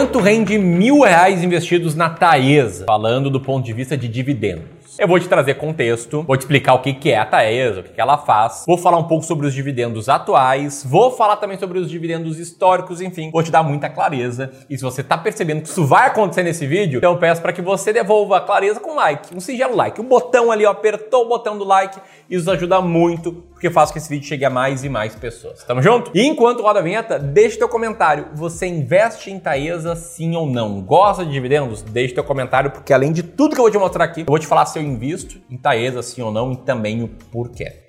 Quanto rende mil reais investidos na Taesa? Falando do ponto de vista de dividendos. Eu vou te trazer contexto, vou te explicar o que, é a Taesa, o que, ela faz, vou falar um pouco sobre os dividendos atuais, vou falar também sobre os dividendos históricos, enfim, vou te dar muita clareza. E se você tá percebendo que isso vai acontecer nesse vídeo, então eu peço para que você devolva a clareza com like, um singelo like, um botão ali, ó, apertou o botão do like, isso ajuda muito porque faz com que esse vídeo chegue a mais e mais pessoas. Tamo junto? E enquanto roda a vinheta, deixe teu comentário. Você investe em Taesa sim ou não? Gosta de dividendos? Deixe teu comentário, porque além de tudo que eu vou te mostrar aqui, eu vou te falar se eu invisto em Taesa sim ou não e também o porquê.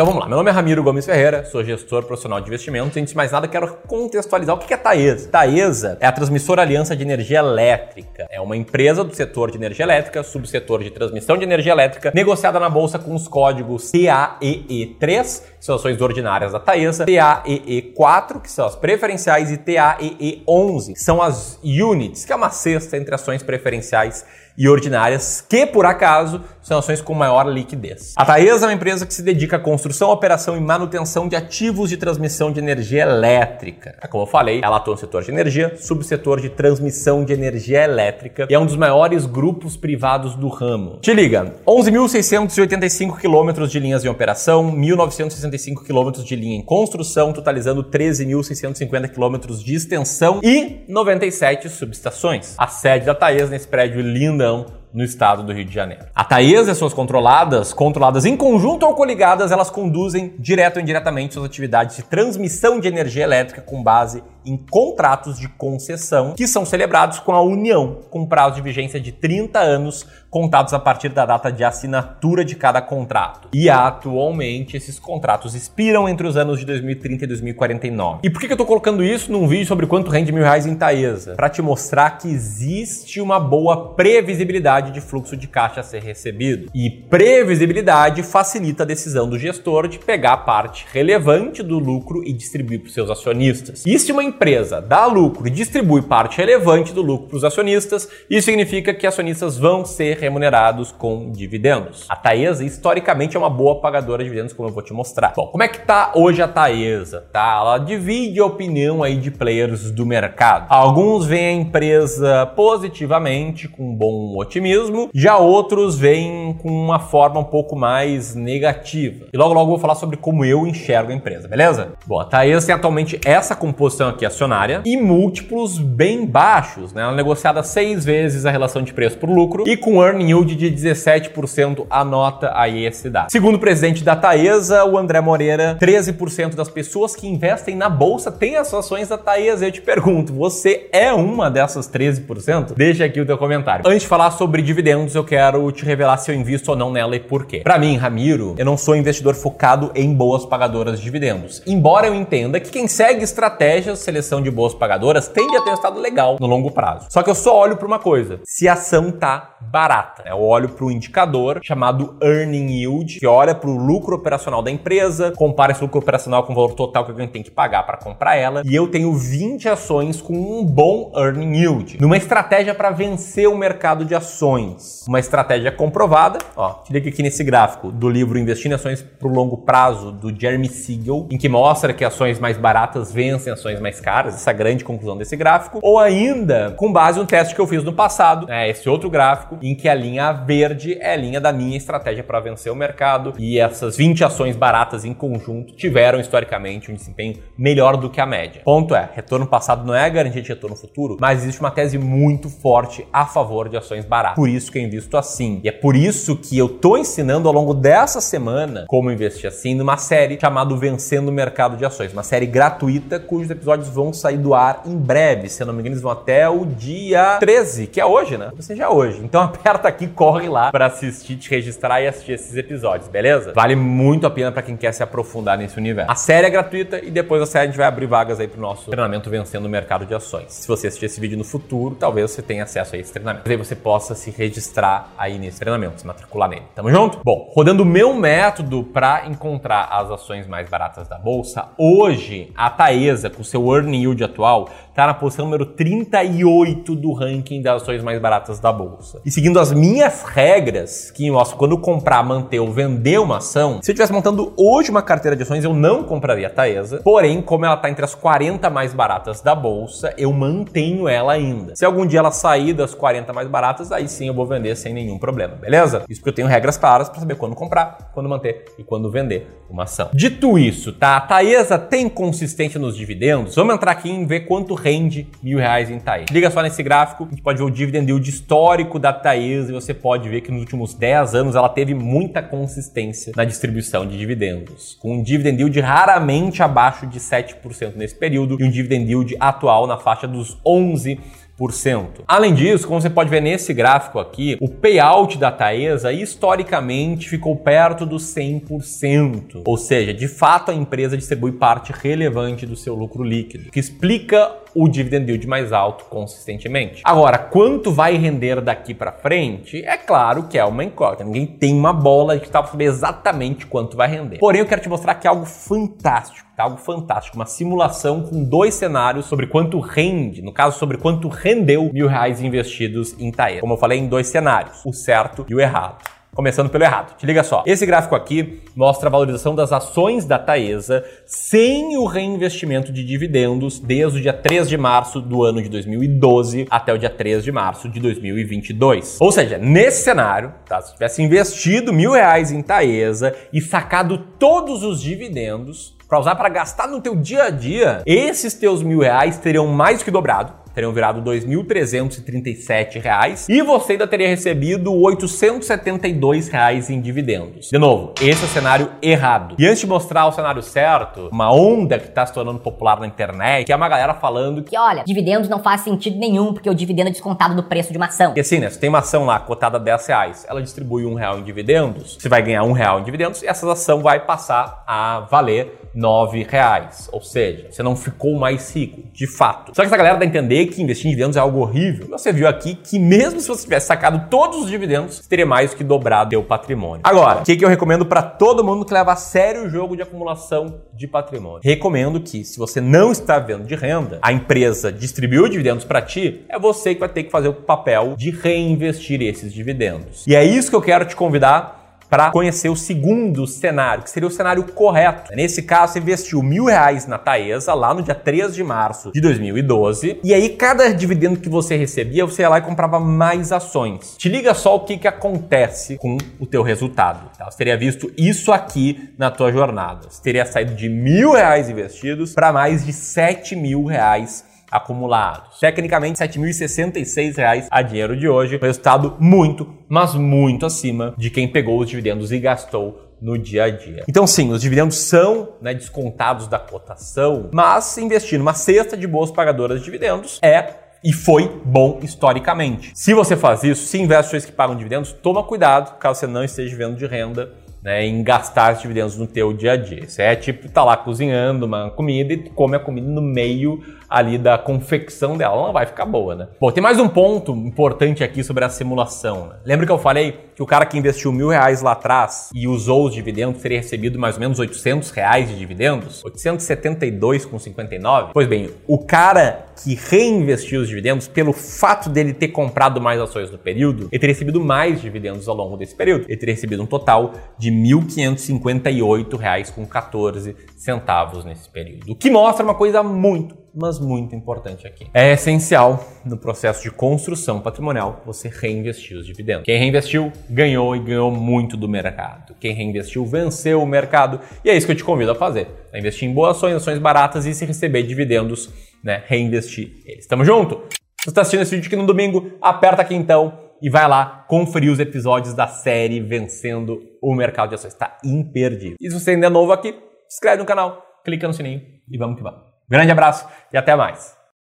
Então vamos lá, meu nome é Ramiro Gomes Ferreira, sou gestor profissional de investimentos antes de mais nada quero contextualizar o que é Taesa. Taesa é a transmissora Aliança de Energia Elétrica. É uma empresa do setor de energia elétrica, subsetor de transmissão de energia elétrica, negociada na bolsa com os códigos TAEE3, que são ações ordinárias da Taesa, TAEE4, que são as preferenciais, e TAEE11, que são as units, que é uma cesta entre ações preferenciais e ordinárias, que por acaso são ações com maior liquidez. A Taesa é uma empresa que se dedica à construção, operação e manutenção de ativos de transmissão de energia elétrica. Como eu falei, ela atua no setor de energia, subsetor de transmissão de energia elétrica e é um dos maiores grupos privados do ramo. Te liga, 11.685 quilômetros de linhas em operação, 1.965 quilômetros de linha em construção, totalizando 13.650 quilômetros de extensão e 97 subestações. A sede da Taesa nesse prédio lindão no estado do Rio de Janeiro. A Taesa e suas controladas, controladas em conjunto ou coligadas, elas conduzem direto ou indiretamente suas atividades de transmissão de energia elétrica com base em contratos de concessão que são celebrados com a União, com prazo de vigência de 30 anos, contados a partir da data de assinatura de cada contrato. E atualmente esses contratos expiram entre os anos de 2030 e 2049. E por que eu estou colocando isso num vídeo sobre quanto rende mil reais em Taesa? Para te mostrar que existe uma boa previsibilidade de fluxo de caixa a ser recebido. E previsibilidade facilita a decisão do gestor de pegar a parte relevante do lucro e distribuir para os seus acionistas. E se uma empresa dá lucro e distribui parte relevante do lucro para os acionistas, isso significa que acionistas vão ser remunerados com dividendos. A Taesa, historicamente, é uma boa pagadora de dividendos, como eu vou te mostrar. Bom, como é que tá hoje a Taesa? Tá? Ela divide a opinião aí de players do mercado. Alguns veem a empresa positivamente, com um bom otimismo, já outros veem com uma forma um pouco mais negativa. E logo logo vou falar sobre como eu enxergo a empresa, beleza? Bom, a Taesa tem atualmente essa composição aqui acionária e múltiplos bem baixos, né? Ela é negociada seis vezes a relação de preço por lucro e com earning yield de 17% anota aí esse dado. Segundo o presidente da Taesa, o André Moreira, 13% das pessoas que investem na bolsa têm as ações da Taesa. Eu te pergunto, você é uma dessas 13%? Deixa aqui o teu comentário. Antes de falar sobre dividendos, eu quero te revelar se eu invisto ou não nela e por quê. Para mim, Ramiro, eu não sou investidor focado em boas pagadoras de dividendos. Embora eu entenda que quem segue estratégias seleção de boas pagadoras tende a ter um estado legal no longo prazo. Só que eu só olho para uma coisa: se a ação tá barata. Eu olho para o indicador chamado Earning Yield, que olha para o lucro operacional da empresa, compara esse lucro operacional com o valor total que alguém tem que pagar para comprar ela, e eu tenho 20 ações com um bom Earning Yield. Numa estratégia para vencer o mercado de ações. Uma estratégia comprovada, ó, te liga aqui nesse gráfico do livro Investindo em Ações para o Longo Prazo, do Jeremy Siegel, em que mostra que ações mais baratas vencem ações mais caras, essa é grande conclusão desse gráfico, ou ainda com base no teste que eu fiz no passado, né, esse outro gráfico, em que a linha verde é a linha da minha estratégia para vencer o mercado e essas 20 ações baratas em conjunto tiveram historicamente um desempenho melhor do que a média. Ponto é, retorno passado não é garantia de retorno futuro, mas existe uma tese muito forte a favor de ações baratas. Por isso que eu invisto assim. E é por isso que eu tô ensinando ao longo dessa semana como investir assim numa série chamada Vencendo o Mercado de Ações, uma série gratuita cujos episódios vão sair do ar em breve. Se eu não me engano, eles vão até o dia 13, que é hoje, né? Ou seja, hoje. Então aperta aqui, corre lá para assistir, te registrar e assistir esses episódios, beleza? Vale muito a pena para quem quer se aprofundar nesse universo. A série é gratuita e depois da série a gente vai abrir vagas aí pro nosso treinamento vencendo o mercado de ações. Se você assistir esse vídeo no futuro, talvez você tenha acesso a esse treinamento. Aí você possa se registrar aí nesse treinamento, se matricular nele. Tamo junto? Bom, rodando o meu método para encontrar as ações mais baratas da bolsa, hoje a Taesa, com seu earning yield atual, está na posição número 38 do ranking das ações mais baratas da bolsa. E seguindo as minhas regras, que mostram quando comprar, manter ou vender uma ação, se eu estivesse montando hoje uma carteira de ações, eu não compraria a Taesa. Porém, como ela está entre as 40 mais baratas da bolsa, eu mantenho ela ainda. Se algum dia ela sair das 40 mais baratas, aí sim eu vou vender sem nenhum problema, beleza? Isso porque eu tenho regras claras para saber quando comprar, quando manter e quando vender uma ação. Dito isso, tá? A Taesa tem consistência nos dividendos? Vamos entrar aqui e ver quanto rende mil reais em Taesa. Liga só nesse gráfico, a gente pode ver o dividend yield histórico da Taesa e você pode ver que nos últimos 10 anos ela teve muita consistência na distribuição de dividendos, com um dividend yield raramente abaixo de 7% nesse período e um dividend yield atual na faixa dos 11%. Além disso, como você pode ver nesse gráfico aqui, o payout da Taesa historicamente ficou perto dos 100%. Ou seja, de fato a empresa distribui parte relevante do seu lucro líquido, que explica o dividend yield mais alto consistentemente. Agora, quanto vai render daqui para frente? É claro que é uma incógnita. Ninguém tem uma bola de cristal para saber exatamente quanto vai render. Porém, eu quero te mostrar que é algo fantástico, tá? algo fantástico, uma simulação com dois cenários sobre quanto rende, no caso sobre quanto rendeu mil reais investidos em Taer. Como eu falei, em dois cenários, o certo e o errado. Começando pelo errado. Te liga só. Esse gráfico aqui mostra a valorização das ações da Taesa sem o reinvestimento de dividendos desde o dia 3 de março do ano de 2012 até o dia 3 de março de 2022. Ou seja, nesse cenário, tá? se tivesse investido mil reais em Taesa e sacado todos os dividendos para usar para gastar no teu dia a dia, esses teus mil reais teriam mais que dobrado teriam virado R$ 2.337 e você ainda teria recebido 872 reais em dividendos. De novo, esse é o cenário errado. E antes de mostrar o cenário certo, uma onda que está se tornando popular na internet, que é uma galera falando que, olha, dividendos não faz sentido nenhum, porque o dividendo é descontado do preço de uma ação. E assim, né? Se tem uma ação lá cotada a 10 reais, ela distribui um real em dividendos, você vai ganhar um real em dividendos e essa ação vai passar a valer nove reais. Ou seja, você não ficou mais rico, de fato. Só que essa galera dá a entender que investir em dividendos é algo horrível. Você viu aqui que mesmo se você tivesse sacado todos os dividendos, você teria mais que dobrado seu patrimônio. Agora, o que, que eu recomendo para todo mundo que leva a sério o jogo de acumulação de patrimônio? Recomendo que, se você não está vendo de renda, a empresa distribuiu dividendos para ti, é você que vai ter que fazer o papel de reinvestir esses dividendos. E é isso que eu quero te convidar para conhecer o segundo cenário, que seria o cenário correto. Nesse caso, você investiu mil reais na Taesa lá no dia 3 de março de 2012, e aí cada dividendo que você recebia, você ia lá e comprava mais ações. Te liga só o que, que acontece com o teu resultado. Tá? Você teria visto isso aqui na tua jornada. Você teria saído de mil reais investidos para mais de sete mil reais acumulados. Tecnicamente, R$ 7.066 a dinheiro de hoje, resultado muito, mas muito acima de quem pegou os dividendos e gastou no dia a dia. Então, sim, os dividendos são né, descontados da cotação, mas investir numa cesta de boas pagadoras de dividendos é e foi bom historicamente. Se você faz isso, se investe que pagam dividendos, toma cuidado caso você não esteja vivendo de renda né, em gastar os dividendos no teu dia a dia. Isso é tipo, tá lá cozinhando uma comida e come a comida no meio ali da confecção dela. Ela não vai ficar boa, né? Bom, tem mais um ponto importante aqui sobre a simulação. Né? Lembra que eu falei que o cara que investiu mil reais lá atrás e usou os dividendos teria recebido mais ou menos 800 reais de dividendos? 872,59? Pois bem, o cara que reinvestiu os dividendos, pelo fato dele ter comprado mais ações no período, ele teria recebido mais dividendos ao longo desse período. Ele teria recebido um total de R$ 1.558,14 centavos nesse período. O que mostra uma coisa muito, mas muito importante aqui. É essencial no processo de construção patrimonial você reinvestir os dividendos. Quem reinvestiu ganhou e ganhou muito do mercado. Quem reinvestiu venceu o mercado e é isso que eu te convido a fazer. A investir em boas ações, ações baratas e se receber dividendos, né, reinvestir eles. Tamo junto? Se você está assistindo esse vídeo aqui no domingo, aperta aqui então e vai lá conferir os episódios da série Vencendo o Mercado de Ações. Está imperdível. E se você ainda é novo aqui, se inscreve no canal, clica no sininho e vamos que vamos. Grande abraço e até mais.